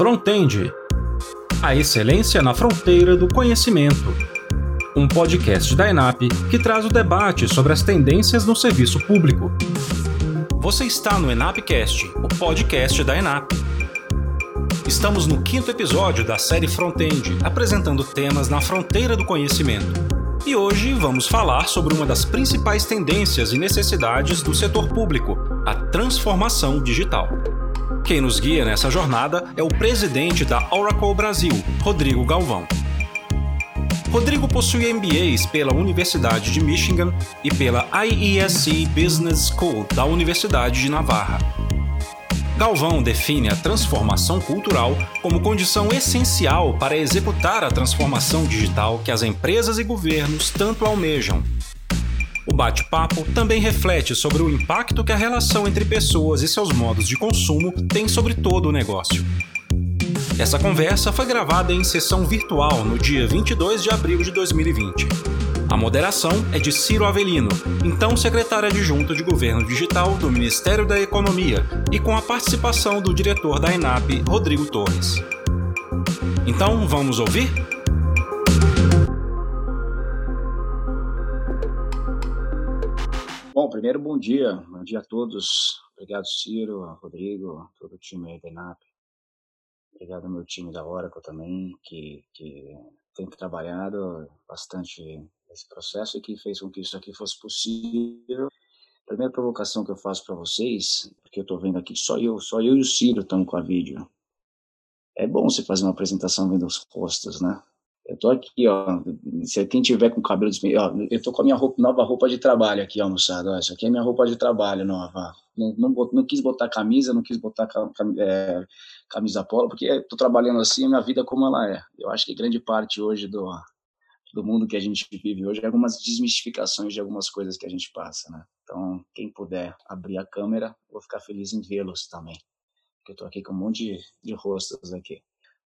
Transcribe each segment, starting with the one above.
Frontend A excelência na fronteira do conhecimento. Um podcast da ENAP que traz o debate sobre as tendências no serviço público. Você está no ENAPcast, o podcast da ENAP. Estamos no quinto episódio da série Frontend, apresentando temas na fronteira do conhecimento. E hoje vamos falar sobre uma das principais tendências e necessidades do setor público, a transformação digital. Quem nos guia nessa jornada é o presidente da Oracle Brasil, Rodrigo Galvão. Rodrigo possui MBAs pela Universidade de Michigan e pela IESC Business School da Universidade de Navarra. Galvão define a transformação cultural como condição essencial para executar a transformação digital que as empresas e governos tanto almejam o bate-papo também reflete sobre o impacto que a relação entre pessoas e seus modos de consumo tem sobre todo o negócio. Essa conversa foi gravada em sessão virtual no dia 22 de abril de 2020. A moderação é de Ciro Avelino, então secretário adjunto de Governo Digital do Ministério da Economia, e com a participação do diretor da ENAP, Rodrigo Torres. Então, vamos ouvir? Bom, primeiro, bom dia. Bom dia a todos. Obrigado, Ciro, Rodrigo, todo o time aí da ENAP. Obrigado ao meu time da Oracle também, que, que tem trabalhado bastante esse processo e que fez com que isso aqui fosse possível. Primeira provocação que eu faço para vocês, porque eu estou vendo aqui só eu, só eu e o Ciro estão com a vídeo. É bom você fazer uma apresentação vendo os rostos, né? Eu tô aqui, ó. Se quem tiver com cabelo ó, eu tô com a minha roupa, nova roupa de trabalho aqui, ó, isso aqui é minha roupa de trabalho nova. Não, não, não quis botar camisa, não quis botar é, camisa polo, porque eu tô trabalhando assim, a minha vida como ela é. Eu acho que grande parte hoje do, do mundo que a gente vive hoje é algumas desmistificações de algumas coisas que a gente passa, né? Então, quem puder abrir a câmera, vou ficar feliz em vê-los também. Porque eu tô aqui com um monte de, de rostos aqui.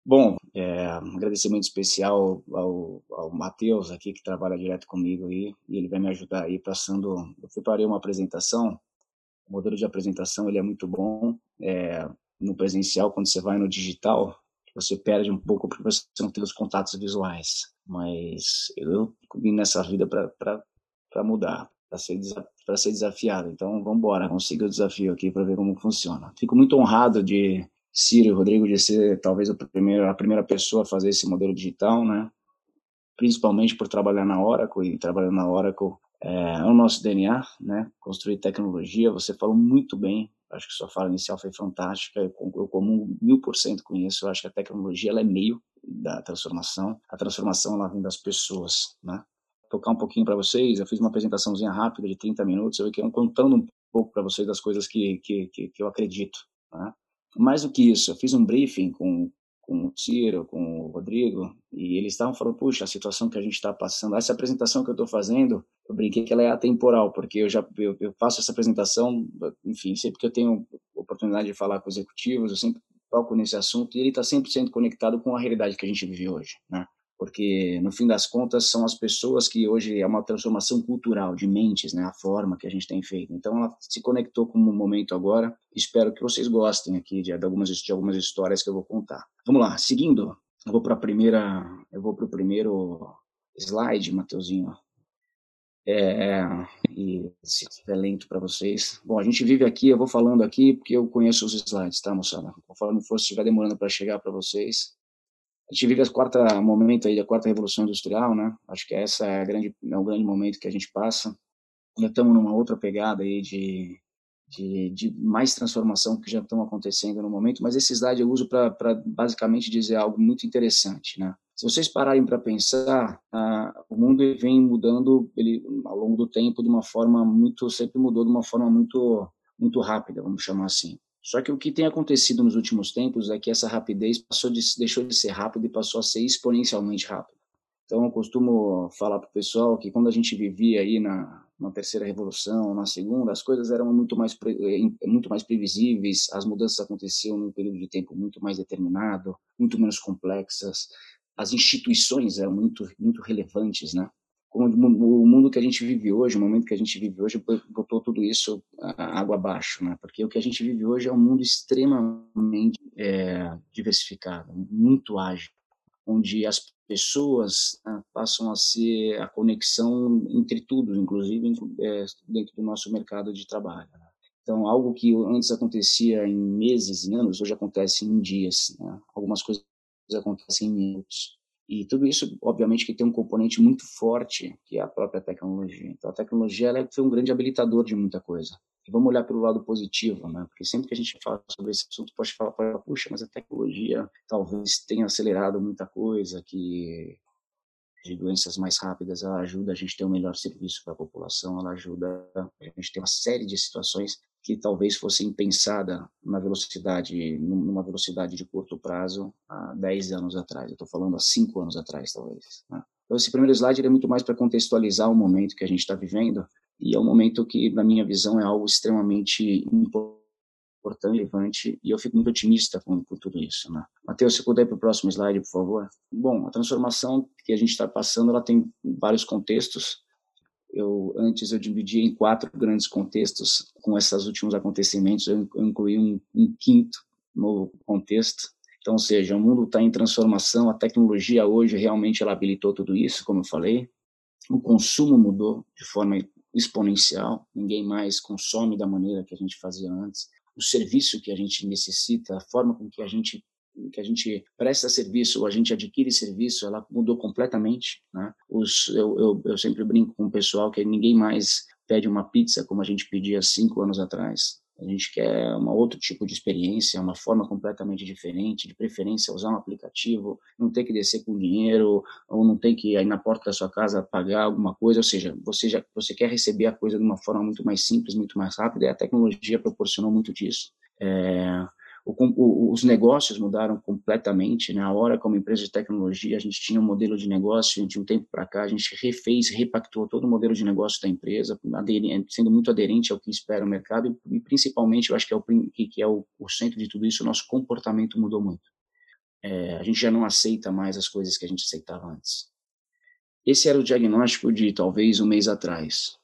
Bom, é, agradecimento especial ao, ao Matheus aqui, que trabalha direto comigo aí, e ele vai me ajudar aí passando, eu preparei uma apresentação, o modelo de apresentação ele é muito bom, é, no presencial, quando você vai no digital, você perde um pouco porque você não tem os contatos visuais, mas eu vim nessa vida para mudar, para ser, para ser desafiado, então vamos embora, seguir o desafio aqui para ver como funciona. Fico muito honrado de Ciro Rodrigo de ser talvez a primeira, a primeira pessoa a fazer esse modelo digital, né? Principalmente por trabalhar na Oracle e trabalhando na Oracle é, é o nosso DNA, né? Construir tecnologia. Você falou muito bem. Acho que sua fala inicial foi fantástica. Eu, eu mil por cento com isso. Eu acho que a tecnologia ela é meio da transformação. A transformação ela vem das pessoas, né? Tocar um pouquinho para vocês. Eu fiz uma apresentaçãozinha rápida de 30 minutos. Eu quero contando um pouco para vocês das coisas que, que, que eu acredito, né? Mais do que isso, eu fiz um briefing com, com o Ciro, com o Rodrigo, e eles estavam falando, puxa, a situação que a gente está passando, essa apresentação que eu estou fazendo, eu brinquei que ela é atemporal, porque eu já eu, eu, faço essa apresentação, enfim, sempre que eu tenho oportunidade de falar com executivos, eu sempre toco nesse assunto, e ele está sempre sendo conectado com a realidade que a gente vive hoje, né? Porque no fim das contas são as pessoas que hoje é uma transformação cultural de mentes, né, a forma que a gente tem feito. Então ela se conectou com o momento agora. Espero que vocês gostem aqui de, de algumas de algumas histórias que eu vou contar. Vamos lá, seguindo, eu vou para a primeira, eu vou para o primeiro slide, Mateuzinho. É, e se estiver lento para vocês. Bom, a gente vive aqui, eu vou falando aqui porque eu conheço os slides, tá, moçada? Conforme for, se estiver demorando para chegar para vocês, a gente vive a quarta momento aí da quarta revolução industrial, né? Acho que essa é, a grande, é o grande momento que a gente passa. Já estamos numa outra pegada aí de, de, de mais transformação que já estão acontecendo no momento, mas esse slide eu uso para basicamente dizer algo muito interessante, né? Se vocês pararem para pensar, ah, o mundo vem mudando ele ao longo do tempo de uma forma muito sempre mudou de uma forma muito muito rápida, vamos chamar assim. Só que o que tem acontecido nos últimos tempos é que essa rapidez passou de, deixou de ser rápida e passou a ser exponencialmente rápida. Então, eu costumo falar para o pessoal que quando a gente vivia aí na, na terceira revolução, na segunda, as coisas eram muito mais, eh, muito mais previsíveis, as mudanças aconteciam num período de tempo muito mais determinado, muito menos complexas, as instituições eram muito, muito relevantes, né? Como o mundo que a gente vive hoje, o momento que a gente vive hoje, botou tudo isso água abaixo, né? Porque o que a gente vive hoje é um mundo extremamente é, diversificado, muito ágil, onde as pessoas né, passam a ser a conexão entre tudo, inclusive é, dentro do nosso mercado de trabalho. Né? Então, algo que antes acontecia em meses, em anos, hoje acontece em dias. Né? Algumas coisas acontecem em minutos. E tudo isso, obviamente, que tem um componente muito forte, que é a própria tecnologia. Então, a tecnologia ela foi um grande habilitador de muita coisa. E vamos olhar pelo lado positivo, né? Porque sempre que a gente fala sobre esse assunto, pode falar, puxa, mas a tecnologia talvez tenha acelerado muita coisa, que de doenças mais rápidas, ela ajuda a gente a ter um melhor serviço para a população, ela ajuda a gente ter uma série de situações que talvez fossem pensadas na velocidade, numa velocidade de curto prazo há 10 anos atrás. Eu estou falando há 5 anos atrás, talvez. Né? Então, esse primeiro slide é muito mais para contextualizar o momento que a gente está vivendo, e é um momento que, na minha visão, é algo extremamente importante, relevante, e eu fico muito otimista com, com tudo isso. Né? Matheus, se puder para o próximo slide, por favor. Bom, a transformação que a gente está passando, ela tem vários contextos, eu antes eu dividia em quatro grandes contextos. Com esses últimos acontecimentos, eu incluí um, um quinto novo contexto. Então, ou seja, o mundo está em transformação. A tecnologia hoje realmente ela habilitou tudo isso, como eu falei. O consumo mudou de forma exponencial. Ninguém mais consome da maneira que a gente fazia antes. O serviço que a gente necessita, a forma com que a gente que a gente presta serviço ou a gente adquire serviço, ela mudou completamente. Né? Os, eu, eu, eu sempre brinco com o pessoal que ninguém mais pede uma pizza como a gente pedia cinco anos atrás. A gente quer um outro tipo de experiência, uma forma completamente diferente, de preferência usar um aplicativo, não ter que descer com dinheiro, ou não ter que ir na porta da sua casa pagar alguma coisa, ou seja, você já você quer receber a coisa de uma forma muito mais simples, muito mais rápida, e a tecnologia proporcionou muito disso. É, o, os negócios mudaram completamente. Na né? hora, como empresa de tecnologia, a gente tinha um modelo de negócio de um tempo para cá, a gente refez, repactou todo o modelo de negócio da empresa, sendo muito aderente ao que espera o mercado e, e principalmente, eu acho que é o, que é o, o centro de tudo isso, o nosso comportamento mudou muito. É, a gente já não aceita mais as coisas que a gente aceitava antes. Esse era o diagnóstico de talvez um mês atrás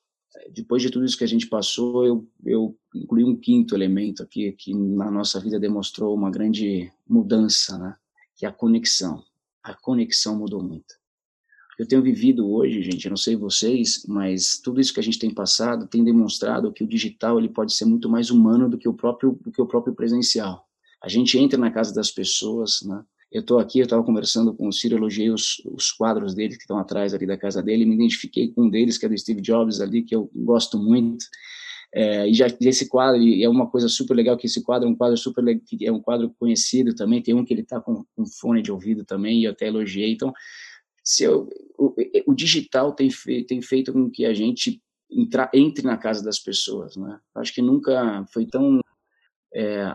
depois de tudo isso que a gente passou, eu, eu incluí um quinto elemento aqui que na nossa vida demonstrou uma grande mudança, né? Que é a conexão. A conexão mudou muito. Eu tenho vivido hoje, gente, eu não sei vocês, mas tudo isso que a gente tem passado tem demonstrado que o digital ele pode ser muito mais humano do que o próprio do que o próprio presencial. A gente entra na casa das pessoas, né? Eu estou aqui, eu estava conversando com o Ciro, elogiei os, os quadros dele que estão atrás ali da casa dele, me identifiquei com um deles, que é do Steve Jobs ali, que eu gosto muito. É, e já esse quadro e é uma coisa super legal que esse quadro é um quadro super é um quadro conhecido também tem um que ele está com, com fone de ouvido também e eu até elogiei então se eu, o, o, digital tem, tem feito com que a gente entra, entre na casa das pessoas né acho que nunca foi tão é,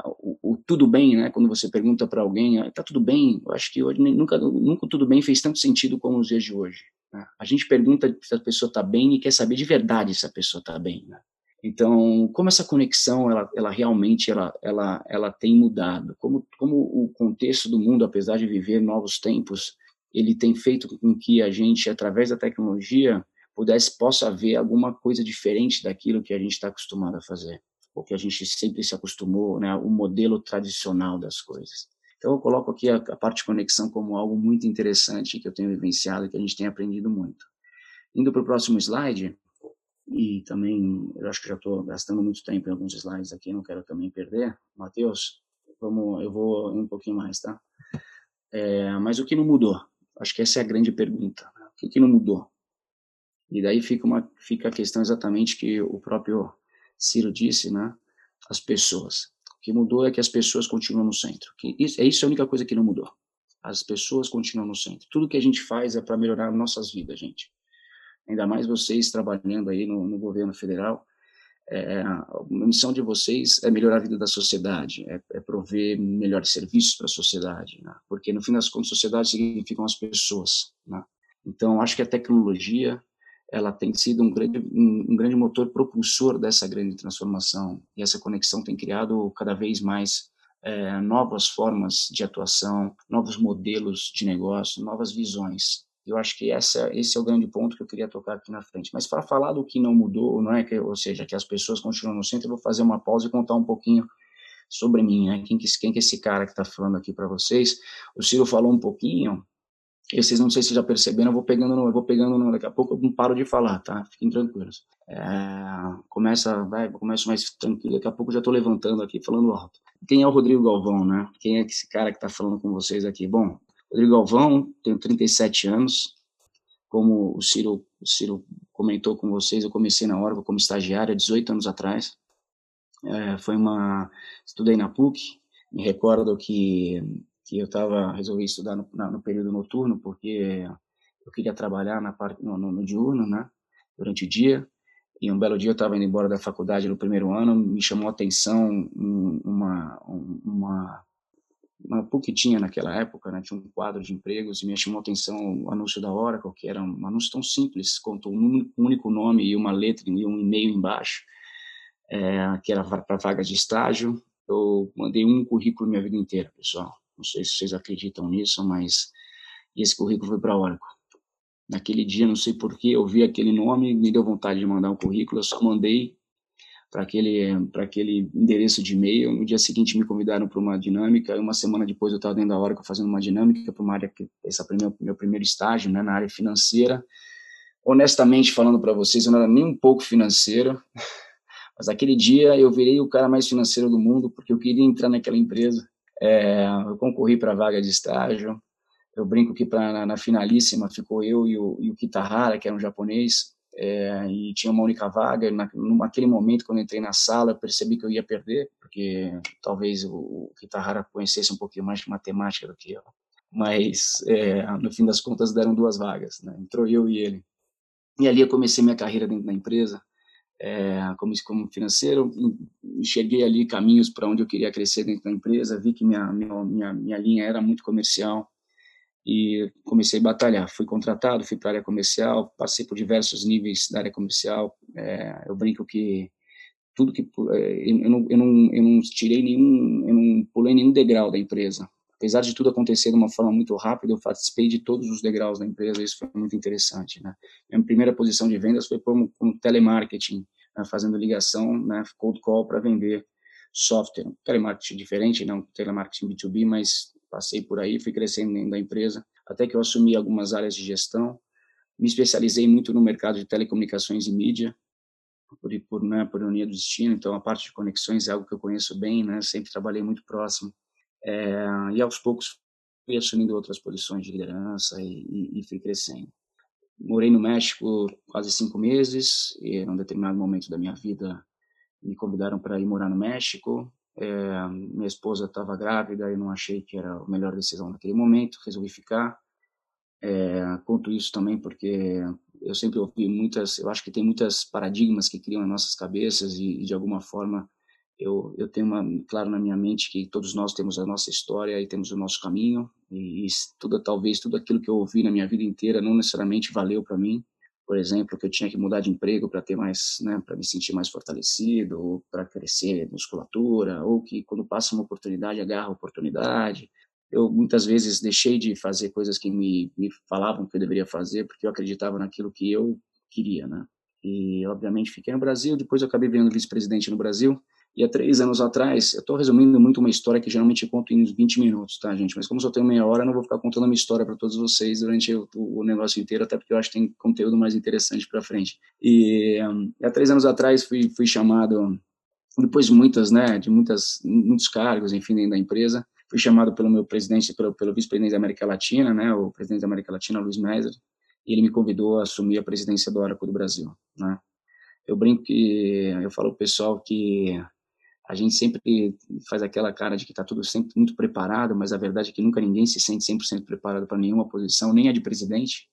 tudo bem, né? Quando você pergunta para alguém, ah, tá tudo bem? Eu acho que hoje nunca, nunca tudo bem fez tanto sentido como nos dias de hoje. Né? A gente pergunta se a pessoa está bem e quer saber de verdade se a pessoa está bem. Né? Então, como essa conexão, ela, ela realmente, ela, ela, ela tem mudado? Como, como o contexto do mundo, apesar de viver novos tempos, ele tem feito com que a gente, através da tecnologia, pudesse possa ver alguma coisa diferente daquilo que a gente está acostumado a fazer o que a gente sempre se acostumou, né, o modelo tradicional das coisas. Então, eu coloco aqui a, a, parte de conexão como algo muito interessante que eu tenho vivenciado e que a gente tem aprendido muito. Indo para o próximo slide, e também, eu acho que já estou gastando muito tempo em alguns slides aqui, não quero também perder. Matheus, vamos, eu vou um pouquinho mais, tá? É, mas o que não mudou? Acho que essa é a grande pergunta. Né? O que, que não mudou? E daí fica, uma, fica a questão exatamente que o próprio Ciro disse, né? As pessoas. O que mudou é que as pessoas continuam no centro. Que isso, é isso a única coisa que não mudou. As pessoas continuam no centro. Tudo que a gente faz é para melhorar nossas vidas, gente. Ainda mais vocês trabalhando aí no, no governo federal. É, a missão de vocês é melhorar a vida da sociedade, é, é prover melhores serviços para a sociedade, né? porque no fim das contas, sociedade significam as pessoas. Né? Então, acho que a tecnologia ela tem sido um grande, um, grande motor propulsor dessa grande transformação. E essa conexão tem criado cada vez mais é, novas formas de atuação, novos modelos de negócio, novas visões. Eu acho que essa, esse é o grande ponto que eu queria tocar aqui na frente. Mas para falar do que não mudou, não é que, ou seja, que as pessoas continuam no centro, eu vou fazer uma pausa e contar um pouquinho sobre mim, né? Quem que, quem que esse cara que está falando aqui para vocês? O Ciro falou um pouquinho, e vocês não sei se já perceberam, eu vou pegando, eu vou pegando, daqui a pouco eu não paro de falar, tá? Fiquem tranquilos. É, começa, vai, começo mais tranquilo, daqui a pouco eu já estou levantando aqui, falando alto. Quem é o Rodrigo Galvão, né? Quem é esse cara que está falando com vocês aqui? Bom, Rodrigo Galvão, tenho 37 anos, como o Ciro, o Ciro comentou com vocês, eu comecei na Orva como estagiário há 18 anos atrás. É, foi uma, estudei na PUC, me recordo que que eu estava resolvi estudar no, na, no, período noturno porque eu queria trabalhar na parte no, no, no diurno, né, durante o dia. E um belo dia eu estava indo embora da faculdade no primeiro ano, me chamou a atenção uma uma uma PUC tinha naquela época, né, tinha um quadro de empregos e me chamou a atenção o anúncio da Oracle, que era um anúncio tão simples, contou um único nome e uma letra e um e-mail embaixo, é, que era para vaga de estágio. Eu mandei um currículo minha vida inteira, pessoal. Não sei se vocês acreditam nisso, mas esse currículo foi para a Oracle. Naquele dia, não sei porquê, eu vi aquele nome, me deu vontade de mandar um currículo, eu só mandei para aquele, aquele endereço de e-mail. No dia seguinte, me convidaram para uma dinâmica, e uma semana depois eu estava dentro da Oracle fazendo uma dinâmica para uma área, que esse é meu, meu primeiro estágio, né, na área financeira. Honestamente, falando para vocês, eu não era nem um pouco financeiro, mas aquele dia eu virei o cara mais financeiro do mundo, porque eu queria entrar naquela empresa. É, eu concorri para a vaga de estágio. Eu brinco que pra, na, na finalíssima ficou eu e o, e o Kitahara, que era um japonês, é, e tinha uma única vaga. Na, naquele momento, quando entrei na sala, eu percebi que eu ia perder, porque talvez o, o Kitahara conhecesse um pouquinho mais de matemática do que eu. Mas, é, no fim das contas, deram duas vagas. Né? Entrou eu e ele. E ali eu comecei minha carreira dentro da empresa é, como, como financeiro, enxerguei ali caminhos para onde eu queria crescer dentro da empresa, vi que minha, minha, minha, linha era muito comercial e comecei a batalhar. Fui contratado, fui para a área comercial, passei por diversos níveis da área comercial. É, eu brinco que tudo que é, eu não, eu não, eu não tirei nenhum, eu não pulei nenhum degrau da empresa. Apesar de tudo acontecer de uma forma muito rápida, eu participei de todos os degraus da empresa, isso foi muito interessante. Né? Minha primeira posição de vendas foi como, como telemarketing, né, fazendo ligação, né, cold call para vender software. Telemarketing diferente, não telemarketing B2B, mas passei por aí, fui crescendo dentro da empresa, até que eu assumi algumas áreas de gestão, me especializei muito no mercado de telecomunicações e mídia, por, por, né, por ironia do destino, então a parte de conexões é algo que eu conheço bem, né, sempre trabalhei muito próximo é, e aos poucos fui assumindo outras posições de liderança e, e, e fui crescendo. Morei no México quase cinco meses e, em um determinado momento da minha vida, me convidaram para ir morar no México. É, minha esposa estava grávida e não achei que era a melhor decisão naquele momento, resolvi ficar. É, conto isso também porque eu sempre ouvi muitas, eu acho que tem muitas paradigmas que criam em nossas cabeças e, e de alguma forma eu, eu tenho uma, claro na minha mente que todos nós temos a nossa história e temos o nosso caminho. E, e tudo talvez tudo aquilo que eu ouvi na minha vida inteira não necessariamente valeu para mim. Por exemplo que eu tinha que mudar de emprego para ter mais né para me sentir mais fortalecido ou para crescer musculatura ou que quando passa uma oportunidade agarra a oportunidade. Eu muitas vezes deixei de fazer coisas que me, me falavam que eu deveria fazer porque eu acreditava naquilo que eu queria né. E obviamente fiquei no Brasil depois eu acabei virando vice-presidente no Brasil e há três anos atrás, eu estou resumindo muito uma história que geralmente conto em 20 minutos, tá, gente? Mas como só tenho meia hora, eu não vou ficar contando uma história para todos vocês durante o, o, negócio inteiro, até porque eu acho que tem conteúdo mais interessante para frente. E um, há três anos atrás fui, fui chamado, depois de muitas, né, de muitas, muitos cargos, enfim, dentro da empresa, fui chamado pelo meu presidente, pelo, pelo vice-presidente da América Latina, né, o presidente da América Latina, Luiz Meiser, e ele me convidou a assumir a presidência do Oracle do Brasil, né. Eu brinco que, eu falo pro pessoal que a gente sempre faz aquela cara de que está tudo sempre muito preparado, mas a verdade é que nunca ninguém se sente 100% preparado para nenhuma posição, nem a de presidente.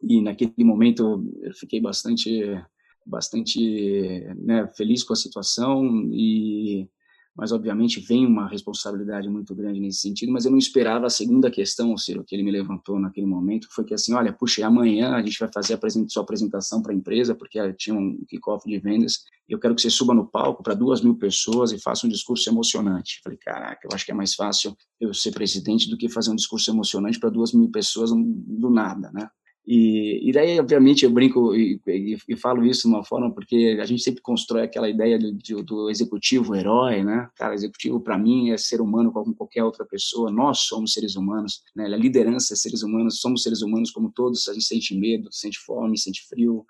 E naquele momento eu fiquei bastante bastante né, feliz com a situação e mas obviamente vem uma responsabilidade muito grande nesse sentido, mas eu não esperava a segunda questão, Ciro, que ele me levantou naquele momento, foi que assim, olha, puxa, amanhã a gente vai fazer a sua apresentação para a empresa, porque tinha um kickoff de vendas, eu quero que você suba no palco para duas mil pessoas e faça um discurso emocionante. Falei, caraca, eu acho que é mais fácil eu ser presidente do que fazer um discurso emocionante para duas mil pessoas do nada, né? E, e daí, obviamente, eu brinco e, e, e, falo isso de uma forma porque a gente sempre constrói aquela ideia de, de, do executivo herói, né? Cara, executivo para mim é ser humano como qualquer outra pessoa. Nós somos seres humanos, né? A liderança é seres humanos, somos seres humanos como todos. A gente sente medo, sente fome, sente frio,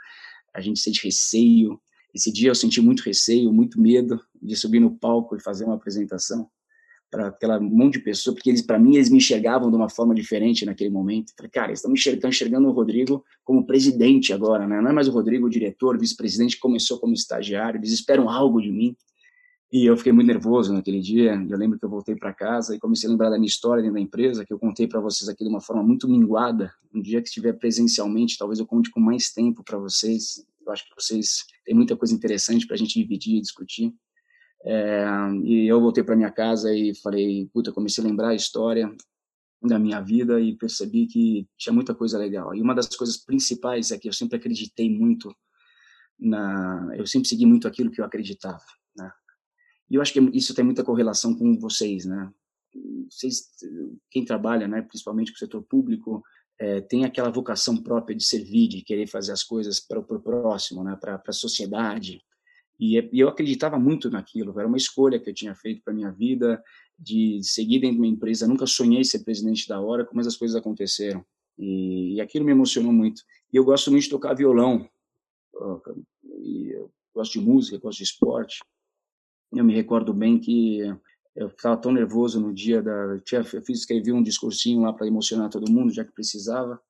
a gente sente receio. Esse dia eu senti muito receio, muito medo de subir no palco e fazer uma apresentação para aquela monte de pessoas, porque eles, para mim, eles me enxergavam de uma forma diferente naquele momento. Falei, cara, eles estão enxergando, enxergando o Rodrigo como presidente agora, né? Não é mais o Rodrigo o diretor, vice-presidente, começou como estagiário, eles esperam algo de mim. E eu fiquei muito nervoso naquele dia. Eu lembro que eu voltei para casa e comecei a lembrar da minha história dentro da empresa, que eu contei para vocês aqui de uma forma muito minguada. Um dia que estiver presencialmente, talvez eu conte com mais tempo para vocês. Eu acho que vocês têm muita coisa interessante para a gente dividir e discutir. É, e eu voltei para minha casa e falei, puta, comecei a lembrar a história da minha vida e percebi que tinha muita coisa legal. E uma das coisas principais é que eu sempre acreditei muito na, eu sempre segui muito aquilo que eu acreditava, né? E eu acho que isso tem muita correlação com vocês, né? Vocês, quem trabalha, né, principalmente com o setor público, é, tem aquela vocação própria de servir, de querer fazer as coisas para o próximo, né, para a sociedade. E, e eu acreditava muito naquilo, era uma escolha que eu tinha feito para minha vida, de seguir dentro de uma empresa. nunca sonhei ser presidente da Oracle, mas as coisas aconteceram. E, e aquilo me emocionou muito. E eu gosto muito de tocar violão. E eu gosto de música, gosto de esporte. Eu me recordo bem que eu estava tão nervoso no dia da. Eu fiz, escrevi um discursinho lá para emocionar todo mundo, já que precisava.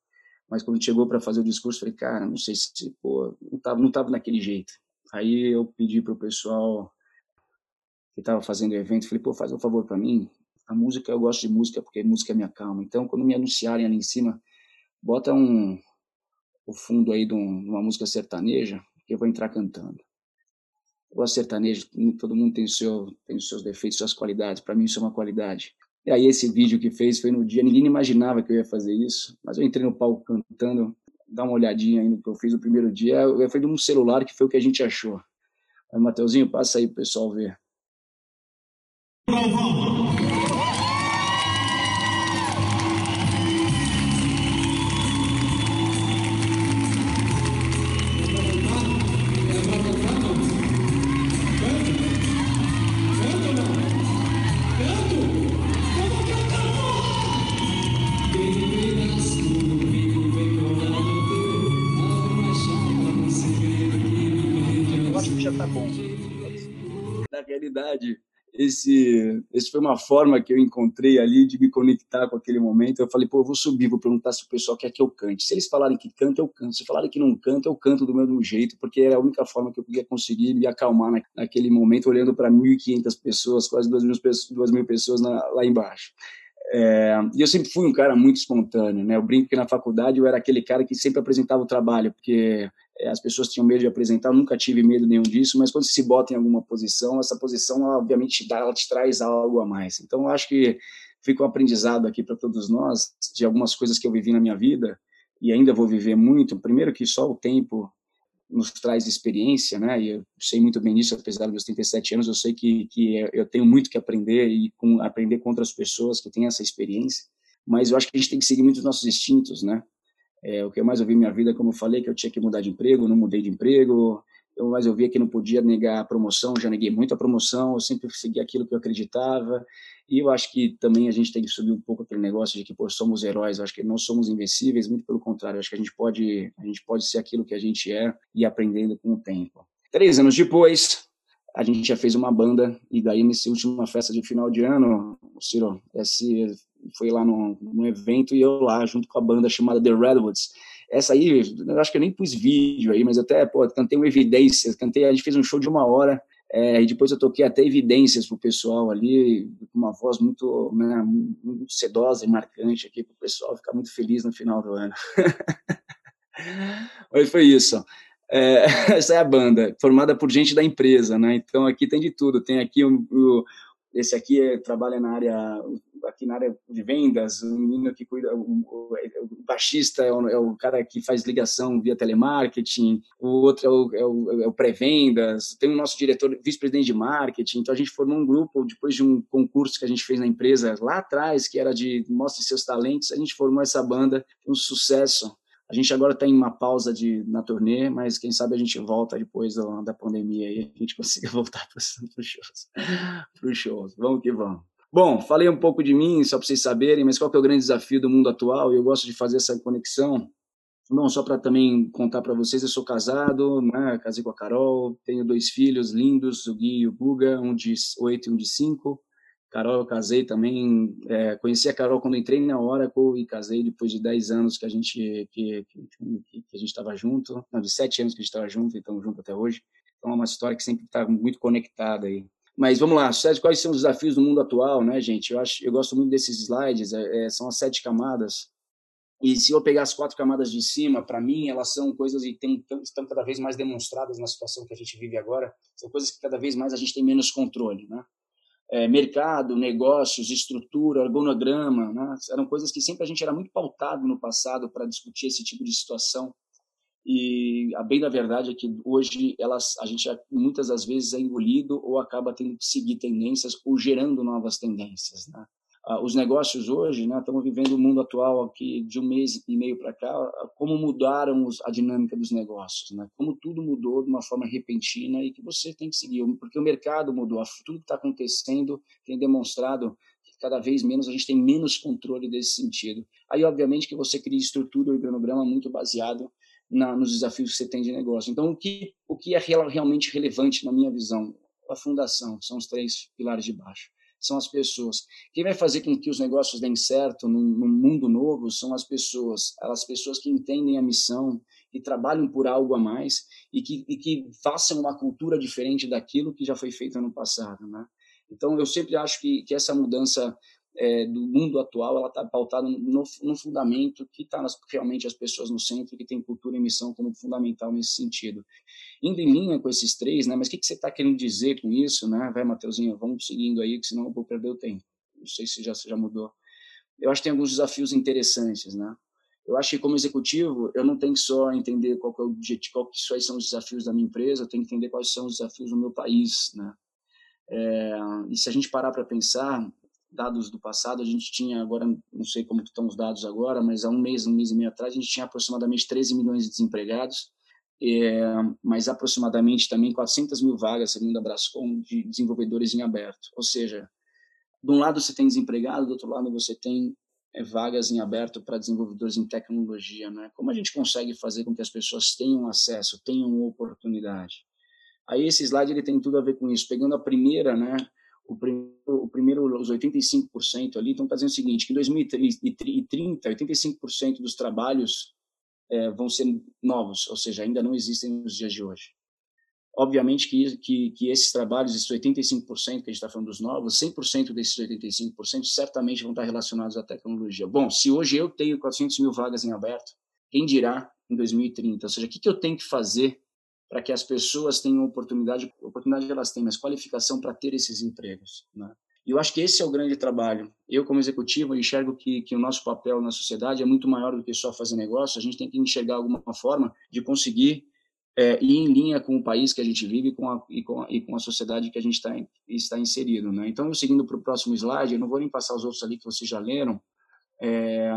Mas quando chegou para fazer o discurso, falei, cara, não sei se, pô, não estava não tava naquele jeito. Aí eu pedi para o pessoal que estava fazendo o evento, falei, pô, faz um favor para mim. A música, eu gosto de música porque música me acalma. Então, quando me anunciarem ali em cima, bota um o fundo aí de, um, de uma música sertaneja que eu vou entrar cantando. Eu gosto de sertanejo, todo mundo tem, seu, tem os seus defeitos, suas qualidades. Para mim, isso é uma qualidade. E aí, esse vídeo que fez foi no dia, ninguém imaginava que eu ia fazer isso, mas eu entrei no palco cantando dar uma olhadinha aí no que eu fiz no primeiro dia. Eu fui de um celular que foi o que a gente achou. Aí, Mateuzinho, passa aí pro pessoal ver. Esse, esse foi uma forma que eu encontrei ali de me conectar com aquele momento. Eu falei, pô, eu vou subir, vou perguntar se o pessoal quer que eu cante. Se eles falarem que canta, eu canto. Se falarem que não canta, eu canto do mesmo jeito, porque era a única forma que eu podia conseguir me acalmar na, naquele momento, olhando para 1.500 pessoas, quase 2 mil, 2 mil pessoas na, lá embaixo. É, e eu sempre fui um cara muito espontâneo, né? Eu brinco que na faculdade eu era aquele cara que sempre apresentava o trabalho, porque as pessoas tinham medo de apresentar, nunca tive medo nenhum disso, mas quando você se bota em alguma posição, essa posição, ela, obviamente, te dá, ela te traz algo a mais. Então, eu acho que fica um aprendizado aqui para todos nós de algumas coisas que eu vivi na minha vida e ainda vou viver muito. Primeiro que só o tempo nos traz experiência, né? E eu sei muito bem disso, apesar dos 37 anos, eu sei que, que eu tenho muito que aprender e com, aprender com outras pessoas que têm essa experiência. Mas eu acho que a gente tem que seguir muito os nossos instintos, né? É, o que eu mais ouvi na minha vida, como eu falei, que eu tinha que mudar de emprego, não mudei de emprego. Eu mais ouvia que não podia negar a promoção, já neguei muito a promoção, eu sempre segui aquilo que eu acreditava. E eu acho que também a gente tem que subir um pouco aquele negócio de que pô, somos heróis, eu acho que não somos invencíveis, muito pelo contrário, acho que a gente pode, a gente pode ser aquilo que a gente é e aprendendo com o tempo. Três anos depois, a gente já fez uma banda e daí nessa última festa de final de ano, Ciro, esse foi lá num, num, evento e eu lá junto com a banda chamada The Redwoods. Essa aí, eu acho que eu nem pus vídeo aí, mas até, pô, cantei uma evidência, cantei, a gente fez um show de uma hora é, e depois eu toquei até evidências pro pessoal ali, com uma voz muito, né, muito sedosa e marcante aqui pro pessoal ficar muito feliz no final do ano. mas foi isso. É, essa é a banda, formada por gente da empresa, né? Então aqui tem de tudo. Tem aqui o esse aqui é, trabalha na área aqui na área de vendas, o menino que cuida, o, o, o baixista é o, é o, cara que faz ligação via telemarketing, o outro é o, é é pré-vendas, tem o nosso diretor, vice-presidente de marketing, então a gente formou um grupo, depois de um concurso que a gente fez na empresa lá atrás, que era de mostre seus talentos, a gente formou essa banda, um sucesso, a gente agora está em uma pausa de, na turnê, mas quem sabe a gente volta depois da, da pandemia e a gente consiga voltar para os shows. Shows. Vamos que vamos. Bom, falei um pouco de mim, só para vocês saberem, mas qual que é o grande desafio do mundo atual? Eu gosto de fazer essa conexão. Bom, só para também contar para vocês, eu sou casado, né? casei com a Carol, tenho dois filhos lindos, o Gui e o Guga, um de oito e um de cinco. Carol, eu casei também, é, conheci a Carol quando entrei na Oracle e casei depois de 10 anos que a gente que, que, que a gente estava junto, não, de 7 anos que a gente estava junto e estamos juntos até hoje. Então é uma história que sempre está muito conectada aí. Mas vamos lá, Sérgio, quais são os desafios do mundo atual, né, gente? Eu acho, eu gosto muito desses slides, é, é são as sete camadas. E se eu pegar as quatro camadas de cima, para mim, elas são coisas que tem, estão cada vez mais demonstradas na situação que a gente vive agora. São coisas que cada vez mais a gente tem menos controle, né? É, mercado, negócios, estrutura, organograma, né? eram coisas que sempre a gente era muito pautado no passado para discutir esse tipo de situação. E a bem da verdade é que hoje elas, a gente muitas das vezes é engolido ou acaba tendo que seguir tendências ou gerando novas tendências. Né? Ah, os negócios hoje, né, estamos vivendo o mundo atual aqui de um mês e meio para cá, como mudaram os, a dinâmica dos negócios, né? Como tudo mudou de uma forma repentina e que você tem que seguir, porque o mercado mudou, tudo que está acontecendo tem demonstrado que cada vez menos a gente tem menos controle desse sentido. Aí, obviamente, que você cria estrutura e cronograma muito baseado na, nos desafios que você tem de negócio. Então, o que, o que é real, realmente relevante na minha visão? A fundação, são os três pilares de baixo são as pessoas. Quem vai fazer com que os negócios deem certo num mundo novo são as pessoas, as pessoas que entendem a missão, que trabalham por algo a mais e que, e que façam uma cultura diferente daquilo que já foi feito no passado, né? Então, eu sempre acho que, que essa mudança é, do mundo atual ela está pautada no, no, fundamento que está realmente as pessoas no centro, que tem cultura e missão como fundamental nesse sentido. Indo em linha com esses três, né, mas o que, que você está querendo dizer com isso? Né? Vai, Mateuzinho, vamos seguindo aí, que senão eu vou perder o tempo. Não sei se já, se já mudou. Eu acho que tem alguns desafios interessantes. Né? Eu acho que, como executivo, eu não tenho só entender qual que é o objetivo, qual que são os desafios da minha empresa, eu tenho que entender quais são os desafios do meu país. Né? É, e se a gente parar para pensar, dados do passado, a gente tinha agora, não sei como estão os dados agora, mas há um mês, um mês e meio atrás, a gente tinha aproximadamente 13 milhões de desempregados, é, mas aproximadamente também 400 mil vagas, segundo a Brascom, de desenvolvedores em aberto. Ou seja, de um lado você tem desempregado, do outro lado você tem é, vagas em aberto para desenvolvedores em tecnologia. Né? Como a gente consegue fazer com que as pessoas tenham acesso, tenham oportunidade? Aí esse slide ele tem tudo a ver com isso. Pegando a primeira, né, o primeiro, o primeiro os 85% ali estão dizendo o seguinte, que em 2030, 85% dos trabalhos é, vão ser novos, ou seja, ainda não existem nos dias de hoje. Obviamente que, que, que esses trabalhos, esses 85% que a gente está falando dos novos, 100% desses 85% certamente vão estar relacionados à tecnologia. Bom, se hoje eu tenho 400 mil vagas em aberto, quem dirá em 2030? Ou seja, o que, que eu tenho que fazer para que as pessoas tenham oportunidade, oportunidade elas têm, mas qualificação para ter esses empregos. Né? E eu acho que esse é o grande trabalho. Eu, como executivo, enxergo que, que o nosso papel na sociedade é muito maior do que só fazer negócio. A gente tem que enxergar alguma forma de conseguir é, ir em linha com o país que a gente vive com a, e, com a, e com a sociedade que a gente está está inserido. Né? Então, seguindo para o próximo slide, eu não vou nem passar os outros ali que vocês já leram, é,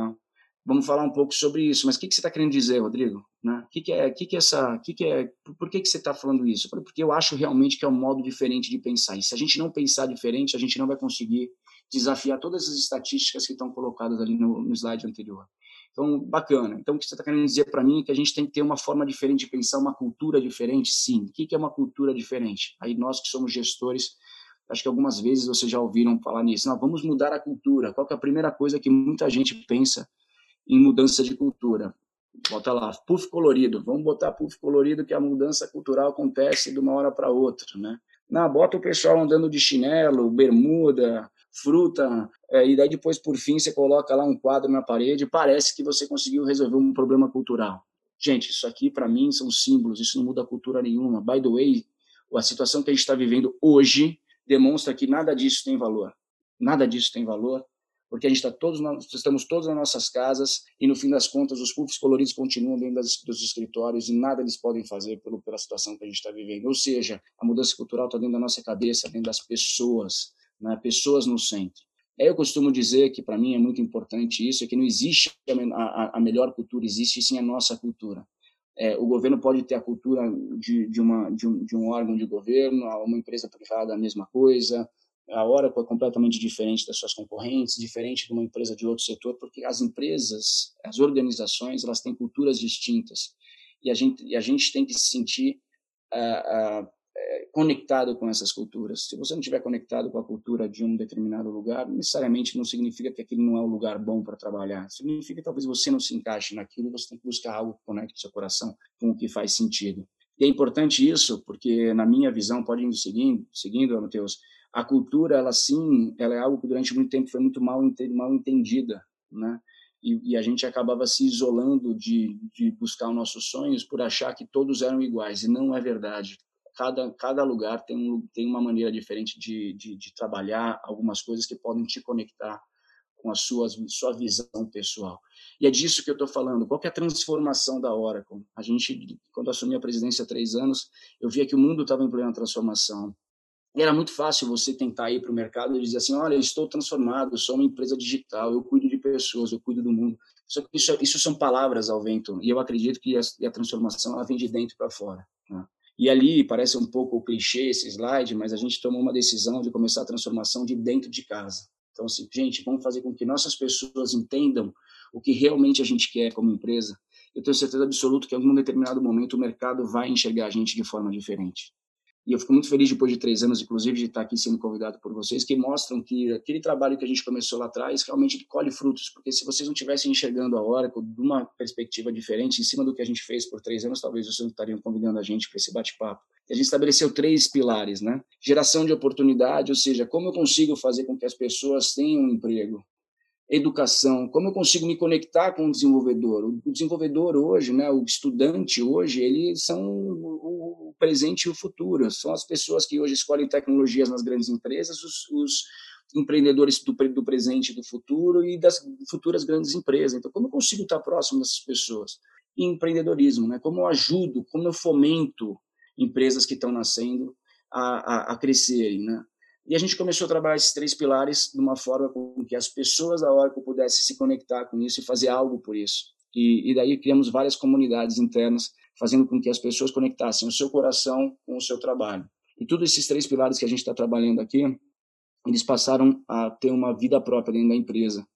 Vamos falar um pouco sobre isso. Mas o que, que você está querendo dizer, Rodrigo? Né? Que, que é? Que que é essa? Que que é? Por que, que você está falando isso? Porque eu acho realmente que é um modo diferente de pensar. E se a gente não pensar diferente, a gente não vai conseguir desafiar todas as estatísticas que estão colocadas ali no, no slide anterior. Então, bacana. Então, o que você está querendo dizer para mim é que a gente tem que ter uma forma diferente de pensar, uma cultura diferente? Sim. O que, que é uma cultura diferente? Aí nós que somos gestores, acho que algumas vezes vocês já ouviram falar nisso. Não, vamos mudar a cultura. Qual é a primeira coisa que muita gente pensa em mudança de cultura. Bota lá, puff colorido. Vamos botar puff colorido que a mudança cultural acontece de uma hora para outra, né? Não, bota o pessoal andando de chinelo, bermuda, fruta, é, e daí depois, por fim, você coloca lá um quadro na parede, parece que você conseguiu resolver um problema cultural. Gente, isso aqui para mim são símbolos, isso não muda cultura nenhuma. By the way, a situação que a gente está vivendo hoje demonstra que nada disso tem valor. Nada disso tem valor, porque a gente está todos, nós estamos todos nas nossas casas e no fim das contas os puffs coloridos continuam dentro das, dos escritórios e nada eles podem fazer pelo, pela situação que a gente está vivendo. Ou seja, a mudança cultural está dentro da nossa cabeça, dentro das pessoas, né? pessoas no centro. Eu costumo dizer que para mim é muito importante isso, é que não existe a, a, a melhor cultura, existe sim a nossa cultura. É, o governo pode ter a cultura de, de, uma, de, um, de um órgão de governo, uma empresa privada a mesma coisa, a Oracle é completamente diferente das suas concorrentes, diferente de uma empresa de outro setor, porque as empresas, as organizações, elas têm culturas distintas e a gente, e a gente tem que se sentir uh, uh, conectado com essas culturas. Se você não estiver conectado com a cultura de um determinado lugar, necessariamente não significa que aquilo não é um lugar bom para trabalhar. Significa que talvez você não se encaixe naquilo, você tem que buscar algo que conecte seu coração com o que faz sentido. E é importante isso, porque na minha visão, pode ir seguindo, seguindo, Matheus, a cultura, ela sim, ela é algo que durante muito tempo foi muito mal, mal entendida, né? E, e, a gente acabava se isolando de, de buscar os nossos sonhos por achar que todos eram iguais, e não é verdade cada, cada lugar tem, um, tem uma maneira diferente de, de, de trabalhar algumas coisas que podem te conectar com a sua, sua visão pessoal. E é disso que eu estou falando. Qual é a transformação da Oracle? A gente, quando assumi a presidência há três anos, eu via que o mundo estava em plena transformação. E era muito fácil você tentar ir para o mercado e dizer assim, olha, estou transformado, sou uma empresa digital, eu cuido de pessoas, eu cuido do mundo. Isso, isso, isso são palavras ao vento. E eu acredito que a, a transformação ela vem de dentro para fora. Né? E ali parece um pouco clichê esse slide, mas a gente tomou uma decisão de começar a transformação de dentro de casa. Então, assim, gente, vamos fazer com que nossas pessoas entendam o que realmente a gente quer como empresa. Eu tenho certeza absoluta que em algum determinado momento o mercado vai enxergar a gente de forma diferente. E eu fico muito feliz depois de três anos, inclusive, de estar aqui sendo convidado por vocês, que mostram que aquele trabalho que a gente começou lá atrás realmente colhe frutos. Porque se vocês não estivessem enxergando a Oracle de uma perspectiva diferente, em cima do que a gente fez por três anos, talvez vocês não estariam convidando a gente para esse bate-papo. A gente estabeleceu três pilares, né? Geração de oportunidade, ou seja, como eu consigo fazer com que as pessoas tenham um emprego, educação, como eu consigo me conectar com o desenvolvedor. O desenvolvedor hoje, né, o estudante hoje, eles são o presente e o futuro. São as pessoas que hoje escolhem tecnologias nas grandes empresas, os, os empreendedores do, do, presente e do futuro e das futuras grandes empresas. Então, como eu consigo estar próximo dessas pessoas? empreendedorismo, né? Como eu ajudo, como eu fomento empresas que estão nascendo a, a, a crescerem, né? E a gente começou a trabalhar esses três pilares de uma forma com que as pessoas da Oracle pudessem se conectar com isso e fazer algo por isso. E, e daí criamos várias comunidades internas, fazendo com que as pessoas conectassem o seu coração com o seu trabalho. E todos esses três pilares que a gente está trabalhando aqui, eles passaram a ter uma vida própria dentro da empresa.